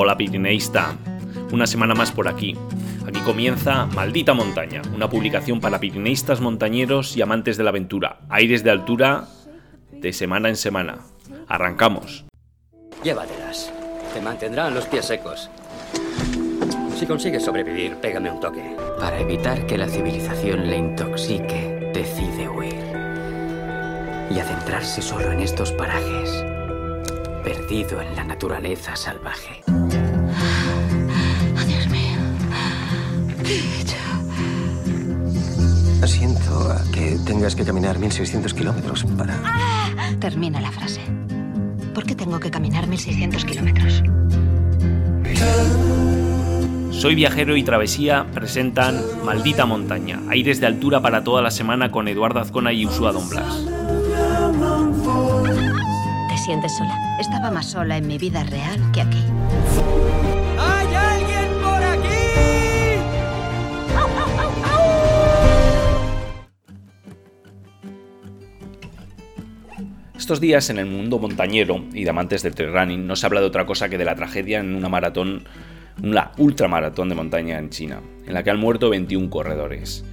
Hola Pirineísta, una semana más por aquí. Aquí comienza Maldita Montaña, una publicación para pirineístas montañeros y amantes de la aventura. Aires de altura de semana en semana. Arrancamos. Llévatelas. Te mantendrán los pies secos. Si consigues sobrevivir, pégame un toque. Para evitar que la civilización le intoxique, decide huir. Y adentrarse solo en estos parajes, perdido en la naturaleza salvaje. He hecho? Siento a que tengas que caminar 1600 kilómetros para... Termina la frase. ¿Por qué tengo que caminar 1600 kilómetros? Soy Viajero y Travesía presentan Maldita Montaña, aires de altura para toda la semana con Eduardo Azcona y Usua Don Blas. ¿Te sientes sola? Estaba más sola en mi vida real que aquí. Estos días en el mundo montañero y de amantes del trail running no se habla de otra cosa que de la tragedia en una maratón, una ultramaratón de montaña en China, en la que han muerto 21 corredores.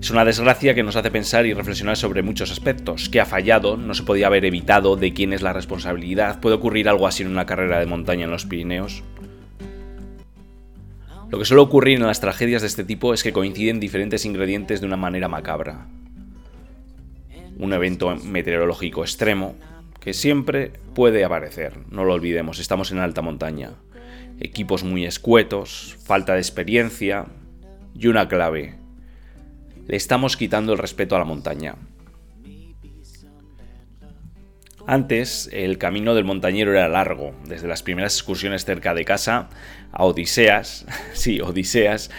Es una desgracia que nos hace pensar y reflexionar sobre muchos aspectos. ¿Qué ha fallado? ¿No se podía haber evitado? ¿De quién es la responsabilidad? ¿Puede ocurrir algo así en una carrera de montaña en los Pirineos? Lo que suele ocurrir en las tragedias de este tipo es que coinciden diferentes ingredientes de una manera macabra. Un evento meteorológico extremo que siempre puede aparecer, no lo olvidemos, estamos en alta montaña. Equipos muy escuetos, falta de experiencia y una clave, le estamos quitando el respeto a la montaña. Antes, el camino del montañero era largo, desde las primeras excursiones cerca de casa a Odiseas, sí, Odiseas,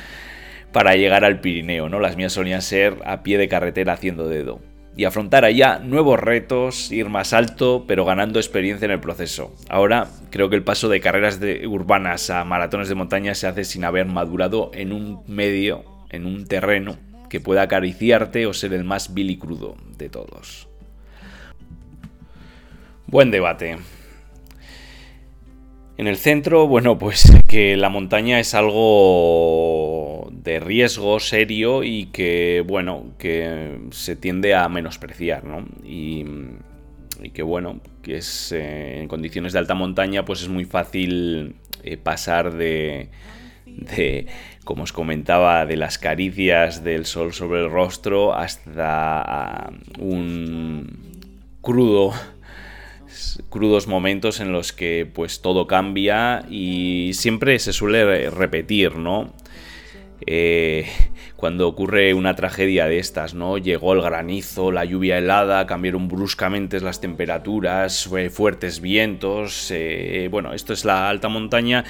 para llegar al Pirineo, ¿no? Las mías solían ser a pie de carretera haciendo dedo. Y afrontar allá nuevos retos, ir más alto, pero ganando experiencia en el proceso. Ahora creo que el paso de carreras de urbanas a maratones de montaña se hace sin haber madurado en un medio, en un terreno que pueda acariciarte o ser el más vil y crudo de todos. Buen debate. En el centro, bueno, pues que la montaña es algo de riesgo serio y que, bueno, que se tiende a menospreciar, ¿no? Y, y que, bueno, que es eh, en condiciones de alta montaña, pues es muy fácil eh, pasar de, de, como os comentaba, de las caricias del sol sobre el rostro hasta un crudo crudos momentos en los que pues todo cambia y siempre se suele repetir, ¿no? Eh, cuando ocurre una tragedia de estas, ¿no? Llegó el granizo, la lluvia helada, cambiaron bruscamente las temperaturas, fuertes vientos, eh, bueno, esto es la alta montaña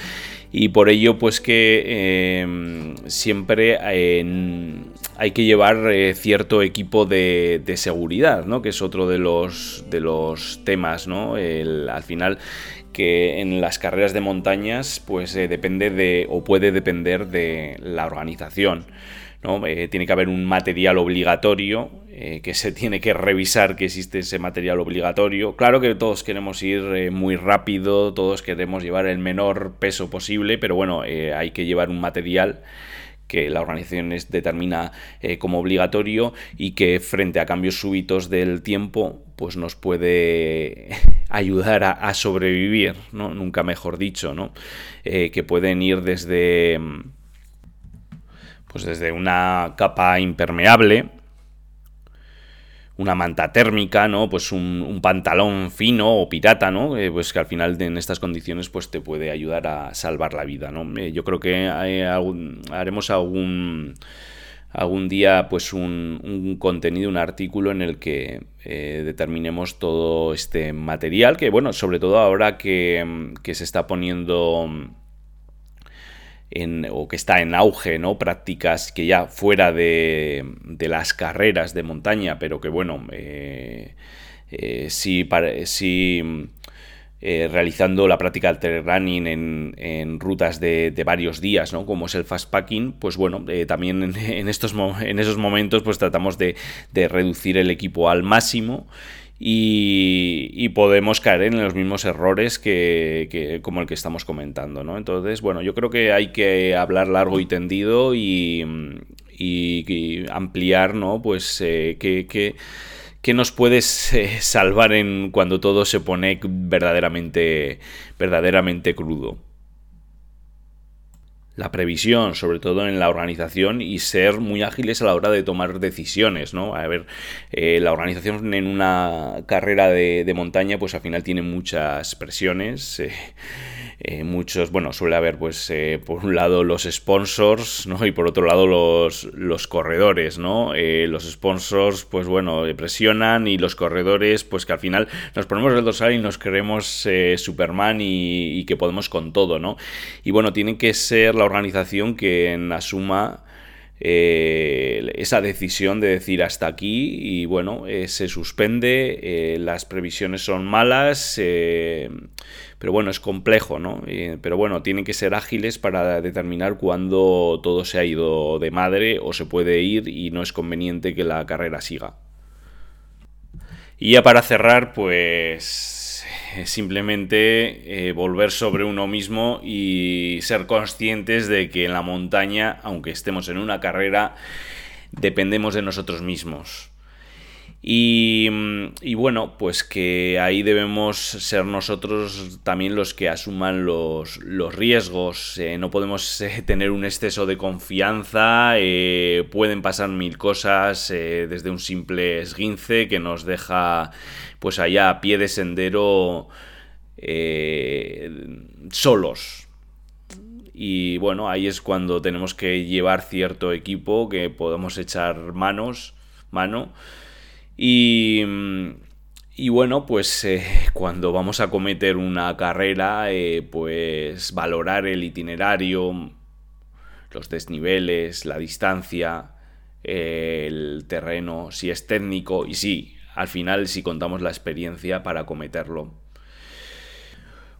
y por ello pues que eh, siempre hay que llevar eh, cierto equipo de, seguridad, ¿no? Que es otro de los, de los temas, ¿no? Al final que en las carreras de montañas pues eh, depende de o puede depender de la organización. ¿no? Eh, tiene que haber un material obligatorio eh, que se tiene que revisar que existe ese material obligatorio. Claro que todos queremos ir muy rápido, todos queremos llevar el menor peso posible, pero bueno, hay que llevar un material que la organización es, determina eh, como obligatorio y que frente a cambios súbitos del tiempo pues nos puede ayudar a, sobrevivir, ¿no? nunca mejor dicho, ¿no? Eh, que pueden ir desde pues desde una capa impermeable una manta térmica, ¿no? Pues un, pantalón fino o pirata, ¿no? Eh, pues que al final en estas condiciones pues te puede ayudar a salvar la vida, ¿no? Eh, yo creo que hay algún, haremos algún algún día pues un, un, contenido, un artículo en el que eh, determinemos todo este material, que bueno, sobre todo ahora que, que se está poniendo en, o que está en auge, ¿no? Prácticas que ya fuera de, de las carreras de montaña, pero que bueno, eh, eh, sí, sí eh, realizando la práctica del running en, en rutas de, de, varios días, ¿no? Como es el fastpacking, pues bueno, también en, en, estos, en esos momentos pues tratamos de, de reducir el equipo al máximo y, podemos caer en los mismos errores que, como el que estamos comentando, ¿no? Entonces, bueno, yo creo que hay que hablar largo y tendido y, ampliar, ¿no? Pues eh, que, nos puedes eh, salvar en cuando todo se pone verdaderamente, verdaderamente crudo la previsión, sobre todo en la organización, y ser muy ágiles a la hora de tomar decisiones, ¿no? A ver, eh, la organización en una carrera de, de, montaña, pues al final tiene muchas presiones. Eh, eh, muchos, bueno, suele haber pues eh, por un lado los sponsors, ¿no? Y por otro lado los, los corredores, ¿no? Eh, los sponsors, pues bueno, presionan y los corredores, pues que al final nos ponemos el dorsal y nos creemos Superman y, que podemos con todo, ¿no? Y bueno, tiene que ser la organización que asuma eh, esa decisión de decir hasta aquí y bueno, eh, se suspende, eh, las previsiones son malas, pero bueno, es complejo, ¿no? pero bueno, tienen que ser ágiles para determinar cuándo todo se ha ido de madre o se puede ir y no es conveniente que la carrera siga. Y ya para cerrar, pues simplemente eh, volver sobre uno mismo y ser conscientes de que en la montaña, aunque estemos en una carrera, dependemos de nosotros mismos. Y, mm, bueno, pues que ahí debemos ser nosotros también los que asuman los, riesgos. Eh, no podemos eh, tener un exceso de confianza. pueden pasar mil cosas desde un simple esguince que nos deja pues allá a pie de sendero eh, solos. Y bueno, ahí es cuando tenemos que llevar cierto equipo que podamos echar manos, mano. Y, y bueno, pues eh, cuando vamos a cometer una carrera, eh, pues valorar el itinerario, los desniveles, la distancia, el terreno, si es técnico, y sí, al final si contamos la experiencia para cometerlo.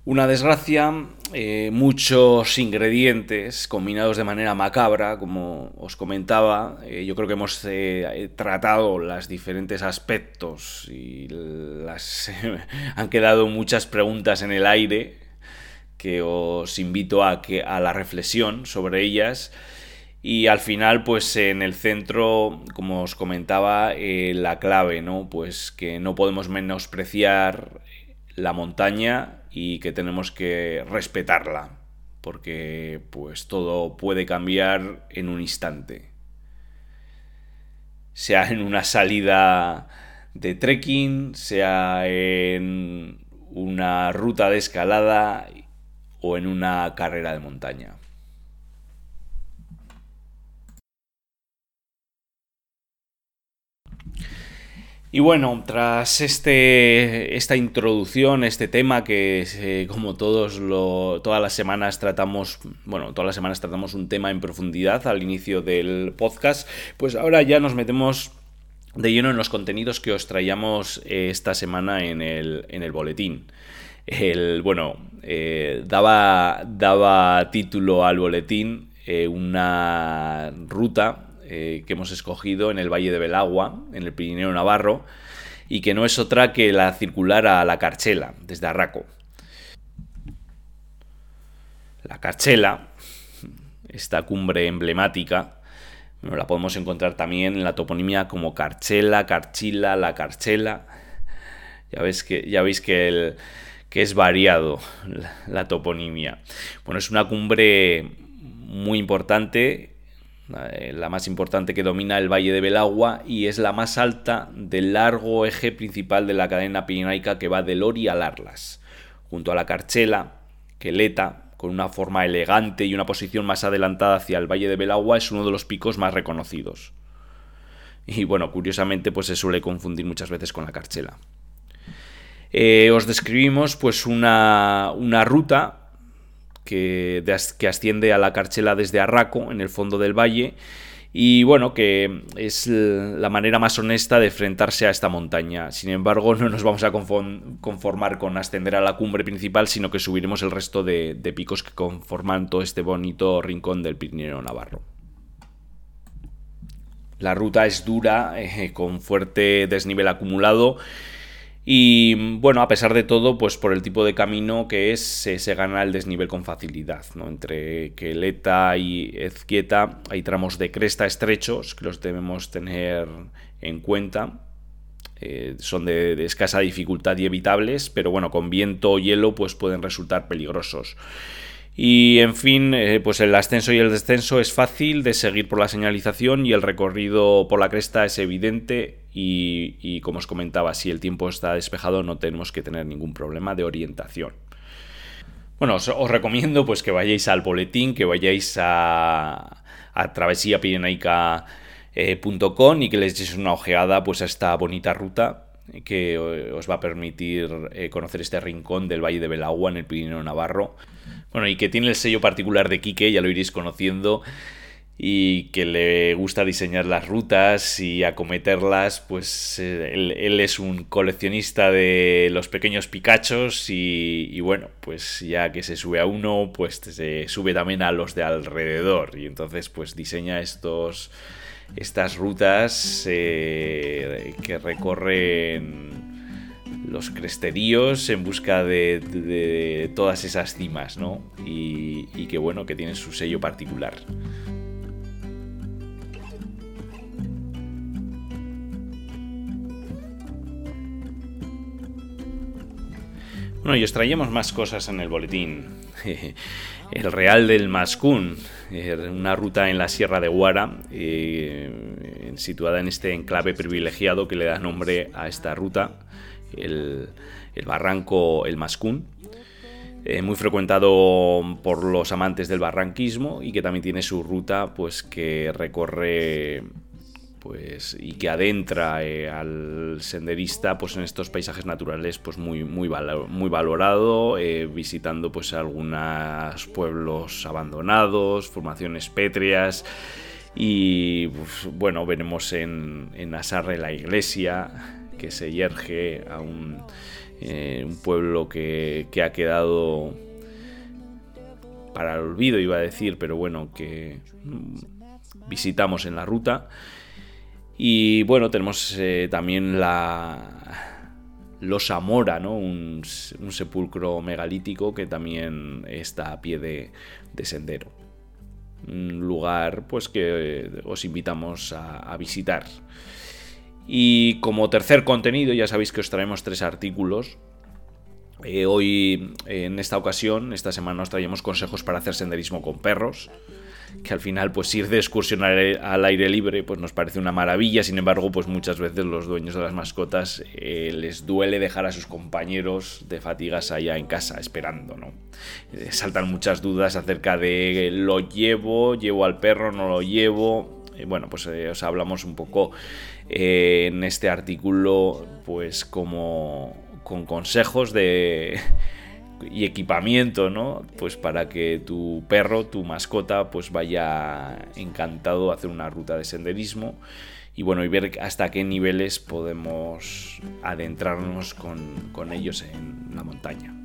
Una desgracia, eh, muchos ingredientes combinados de manera macabra, como os comentaba. Eh, yo creo que hemos eh, tratado los diferentes aspectos y las, han quedado muchas preguntas en el aire que os invito a, que, a la reflexión sobre ellas. Y al final, pues en el centro, como os comentaba, la clave, ¿no? Pues que no podemos menospreciar la montaña y que tenemos que respetarla, porque pues todo puede cambiar en un instante. Sea en una salida de trekking, sea en una ruta de escalada o en una carrera de montaña. Y bueno, tras este, esta introducción, este tema que eh, como todos lo, todas las semanas tratamos, bueno, todas las semanas tratamos un tema en profundidad al inicio del podcast, pues ahora ya nos metemos de lleno en los contenidos que os traíamos eh, esta semana en el, en el boletín. El, bueno, eh, daba, daba título al boletín una ruta eh, que hemos escogido en el Valle de Belagua, en el Pirineo Navarro, y que no es otra que la circular a la Carchela, desde Arraco. La Carchela, esta cumbre emblemática, la podemos encontrar también en la toponimia como Carchela, Carchila, la Carchela. Ya veis que, ya veis que, que es variado la, la toponimia. Bueno, es una cumbre muy importante la más importante que domina el Valle de Belagua y es la más alta del largo eje principal de la cadena pirenaica que va del Ori al Arlas, junto a la Carchela, Queleta, con una forma elegante y una posición más adelantada hacia el Valle de Belagua, es uno de los picos más reconocidos. Y bueno, curiosamente, pues se suele confundir muchas veces con la Carchela. Eh, os describimos pues una, una ruta que, asciende a la Carchela desde Arraco, en el fondo del valle, y bueno, que es la manera más honesta de enfrentarse a esta montaña. Sin embargo, no nos vamos a conformar con ascender a la cumbre principal, sino que subiremos el resto de, picos que conforman todo este bonito rincón del Pirineo Navarro. La ruta es dura, eh, con fuerte desnivel acumulado Y bueno, a pesar de todo, pues por el tipo de camino que es, se, gana el desnivel con facilidad. ¿no? Entre Queleta y Ezquieta hay tramos de cresta estrechos que los debemos tener en cuenta. Eh, son de, de, escasa dificultad y evitables, pero bueno, con viento o hielo pues pueden resultar peligrosos. Y en fin, eh, pues el ascenso y el descenso es fácil de seguir por la señalización y el recorrido por la cresta es evidente y, como os comentaba, si el tiempo está despejado no tenemos que tener ningún problema de orientación. Bueno, os, recomiendo pues que vayáis al boletín, que vayáis a, a travesíapirenaica.com eh, y que les echéis una ojeada pues a esta bonita ruta que eh, os va a permitir conocer este rincón del Valle de Belagua en el Pirineo Navarro. Bueno, y que tiene el sello particular de Quique, ya lo iréis conociendo, y que le gusta diseñar las rutas y acometerlas, pues eh, él, es un coleccionista de los pequeños picachos y, bueno, pues ya que se sube a uno, pues se sube también a los de alrededor. Y entonces pues diseña estos estas rutas eh, que recorren los crestedíos en busca de, todas esas cimas, ¿no? Y, y que bueno, que tienen su sello particular. Bueno, y os traíamos más cosas en el boletín. El Real del Mascún, eh, una ruta en la Sierra de Guara, eh, situada en este enclave privilegiado que le da nombre a esta ruta el, barranco El Mascún, eh, muy frecuentado por los amantes del barranquismo y que también tiene su ruta pues que recorre pues y que adentra eh, al senderista pues en estos paisajes naturales pues muy muy, valorado eh, visitando pues algunos pueblos abandonados formaciones pétreas y bueno veremos en, en Asarre la iglesia que se yerge a un, eh, un pueblo que, que, ha quedado para el olvido, iba a decir, pero bueno, que mm, visitamos en la ruta. Y bueno, tenemos eh, también la Los Amora, ¿no? Un, sepulcro megalítico que también está a pie de, de sendero. Un lugar pues que os invitamos a, a visitar. Y como tercer contenido, ya sabéis que os traemos tres artículos. Eh, hoy, en esta ocasión, esta semana os traemos consejos para hacer senderismo con perros. Que al final, pues ir de excursión al aire libre, pues nos parece una maravilla. Sin embargo, pues muchas veces los dueños de las mascotas eh, les duele dejar a sus compañeros de fatigas allá en casa esperando, ¿no? Eh, saltan muchas dudas acerca de lo llevo, llevo al perro, no lo llevo. bueno, pues os hablamos un poco eh, en este artículo, pues como con consejos de y equipamiento, ¿no? Pues para que tu perro, tu mascota, pues vaya encantado a hacer una ruta de senderismo y bueno, y ver hasta qué niveles podemos adentrarnos con ellos en la montaña.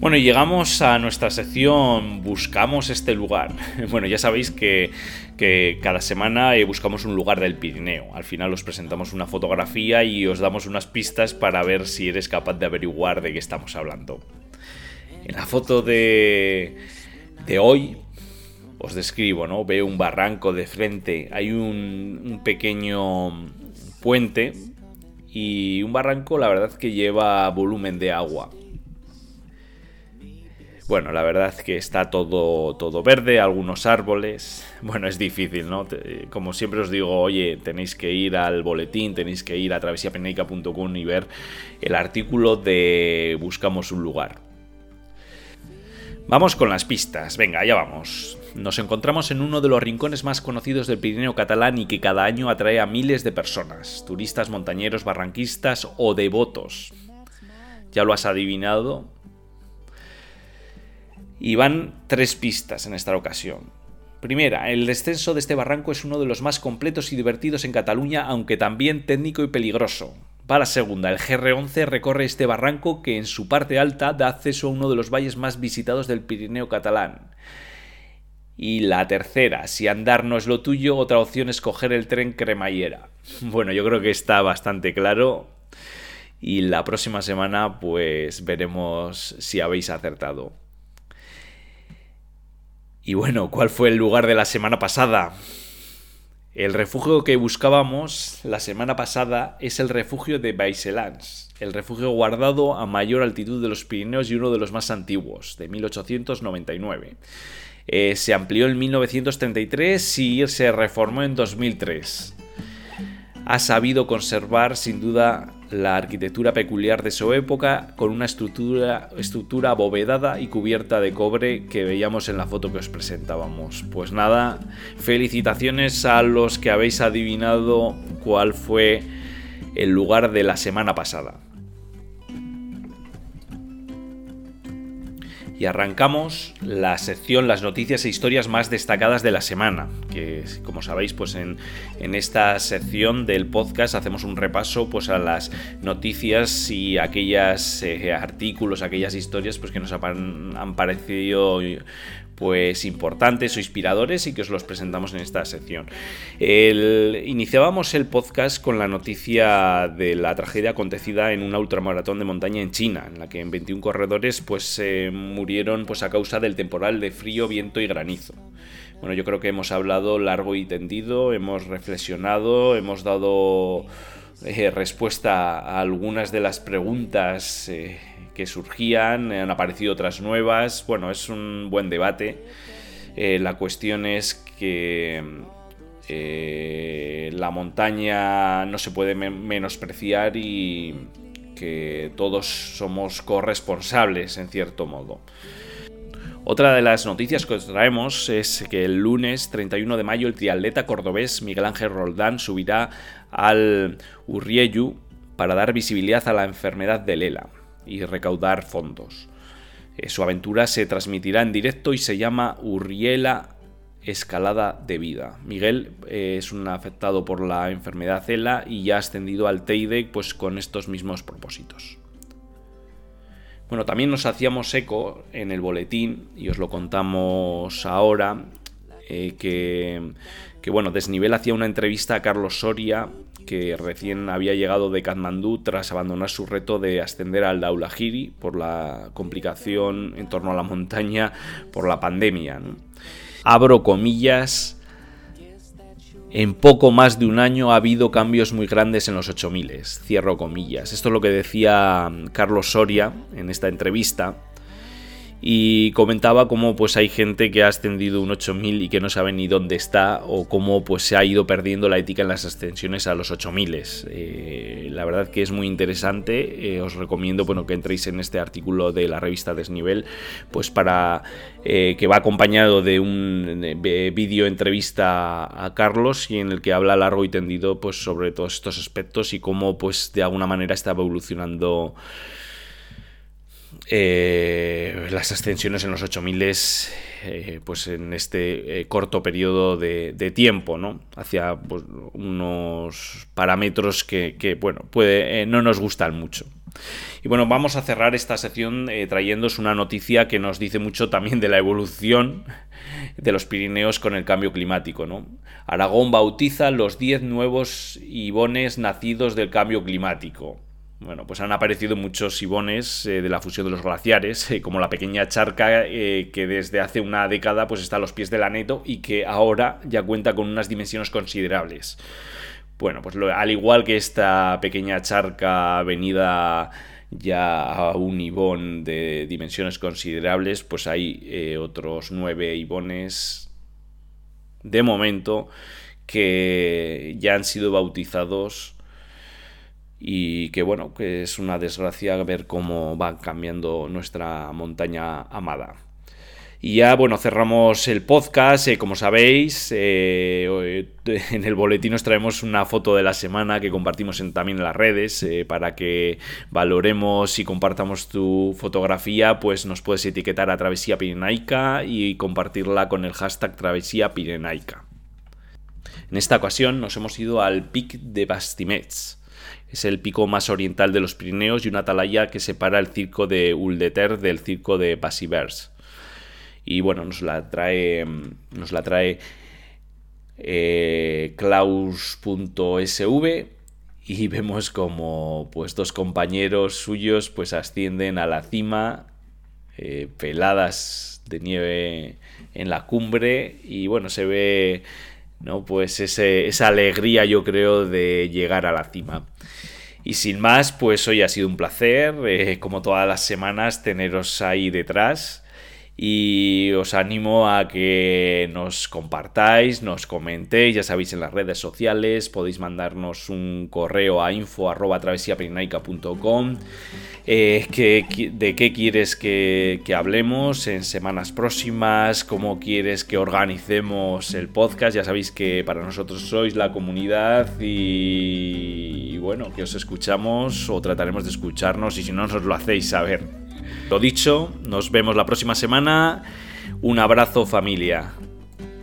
Bueno, y llegamos a nuestra sección Buscamos este lugar. Bueno, ya sabéis que, cada semana eh, buscamos un lugar del Pirineo. Al final os presentamos una fotografía y os damos unas pistas para ver si eres capaz de averiguar de qué estamos hablando. En la foto de, de hoy os describo, ¿no? Veo un barranco de frente, hay un, un pequeño puente y un barranco la verdad que lleva volumen de agua bueno, la verdad que está todo, todo verde, algunos árboles. Bueno, es difícil, ¿no? Como siempre os digo, oye, tenéis que ir al boletín, tenéis que ir a travesiapeneica.com y ver el artículo de Buscamos un lugar. Vamos con las pistas, venga, ya vamos. Nos encontramos en uno de los rincones más conocidos del Pirineo catalán y que cada año atrae a miles de personas, turistas, montañeros, barranquistas o devotos. ¿Ya lo has adivinado? Y van tres pistas en esta ocasión. Primera, el descenso de este barranco es uno de los más completos y divertidos en Cataluña, aunque también técnico y peligroso. Va la segunda. El GR11 recorre este barranco que en su parte alta da acceso a uno de los valles más visitados del Pirineo catalán. Y la tercera, si andar no es lo tuyo, otra opción es coger el tren cremallera. Bueno, yo creo que está bastante claro. Y la próxima semana pues veremos si habéis acertado. Y bueno, ¿cuál fue el lugar de la semana pasada? El refugio que buscábamos la semana pasada es el refugio de Baiselans, el refugio guardado a mayor altitud de los Pirineos y uno de los más antiguos, de 1899. Eh, se amplió en 1933 y se reformó en 2003. Ha sabido conservar sin duda la arquitectura peculiar de su época con una estructura, estructura abovedada y cubierta de cobre que veíamos en la foto que os presentábamos. Pues nada, felicitaciones a los que habéis adivinado cuál fue el lugar de la semana pasada. Y arrancamos la sección Las noticias e historias más destacadas de la semana, que como sabéis pues en, esta sección del podcast hacemos un repaso pues a las noticias y aquellos eh, artículos, aquellas historias pues que nos han, han parecido pues importantes o inspiradores y que os los presentamos en esta sección. iniciábamos el podcast con la noticia de la tragedia acontecida en una ultramaratón de montaña en China, en la que en 21 corredores pues murieron pues a causa del temporal de frío, viento y granizo. Bueno, yo creo que hemos hablado largo y tendido, hemos reflexionado, hemos dado eh, respuesta a algunas de las preguntas eh, surgían, han aparecido otras nuevas. Bueno, es un buen debate. Eh, la cuestión es que eh, la montaña no se puede menospreciar y que todos somos corresponsables en cierto modo. Otra de las noticias que os traemos es que el lunes 31 de mayo el triatleta cordobés Miguel Ángel Roldán subirá al Urrieyu para dar visibilidad a la enfermedad de Lela y recaudar fondos. Eh, su aventura se transmitirá en directo y se llama Urriela Escalada de Vida. Miguel eh, es un afectado por la enfermedad ELA y ya ha ascendido al Teide pues, con estos mismos propósitos. Bueno, también nos hacíamos eco en el boletín, y os lo contamos ahora, eh, que, que, bueno, Desnivel hacía una entrevista a Carlos Soria que recién había llegado de Katmandú tras abandonar su reto de ascender al Daulahiri por la complicación en torno a la montaña por la pandemia. Abro comillas. En poco más de un año ha habido cambios muy grandes en los 8000. Cierro comillas. Esto es lo que decía Carlos Soria en esta entrevista y comentaba cómo pues hay gente que ha ascendido un 8000 y que no sabe ni dónde está o cómo pues se ha ido perdiendo la ética en las ascensiones a los 8000. Eh, la verdad que es muy interesante, eh, os recomiendo bueno, que entréis en este artículo de la revista Desnivel, pues para eh, que va acompañado de un vídeo entrevista a Carlos y en el que habla largo y tendido pues sobre todos estos aspectos y cómo pues de alguna manera está evolucionando eh, las ascensiones en los 8000 eh, pues en este eh, corto periodo de, tiempo, ¿no? Hacia pues, unos parámetros que, bueno, puede, no nos gustan mucho. Y bueno, vamos a cerrar esta sección trayéndoos una noticia que nos dice mucho también de la evolución de los Pirineos con el cambio climático. Aragón bautiza los 10 nuevos ibones nacidos del cambio climático. Bueno, pues han aparecido muchos ibones eh, de la fusión de los glaciares, eh, como la pequeña charca eh, que desde hace una década pues está a los pies del Aneto y que ahora ya cuenta con unas dimensiones considerables. Bueno, pues al igual que esta pequeña charca venida ya a un ibón de dimensiones considerables, pues hay otros nueve ibones de momento que ya han sido bautizados y que bueno, que es una desgracia ver cómo va cambiando nuestra montaña amada. Y ya, bueno, cerramos el podcast. Eh, como sabéis, eh, en el boletín nos traemos una foto de la semana que compartimos en, también en las redes eh, para que valoremos y compartamos tu fotografía. Pues nos puedes etiquetar a Travesía Pirenaica y compartirla con el hashtag Travesía Pirenaica. En esta ocasión nos hemos ido al Pic de Bastimets Es el pico más oriental de los Pirineos y una atalaya que separa el circo de Uldeter del circo de Basivers. Y bueno, nos la trae, nos la trae eh, Klaus.sv y vemos como pues dos compañeros suyos pues ascienden a la cima eh, peladas de nieve en la cumbre y bueno se ve no pues esa alegría yo creo de llegar a la cima y sin más pues hoy ha sido un placer eh, como todas las semanas teneros ahí detrás y os animo a que nos compartáis, nos comentéis, ya sabéis en las redes sociales, podéis mandarnos un correo a info arroba eh, de qué quieres que, hablemos en semanas próximas, cómo quieres que organicemos el podcast, ya sabéis que para nosotros sois la comunidad y, y bueno, que os escuchamos o trataremos de escucharnos y si no nos lo hacéis saber. Lo dicho, nos vemos la próxima semana. Un abrazo familia.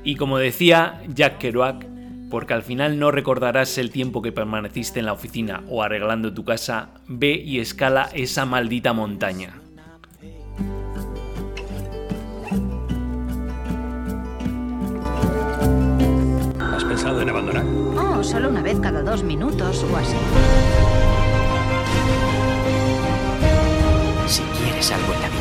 Y como decía Jack Kerouac, porque al final no recordarás el tiempo que permaneciste en la oficina o arreglando tu casa, ve y escala esa maldita montaña. ¿Has pensado en abandonar? Oh, solo una vez cada dos minutos o así. Quieres algo en la vida,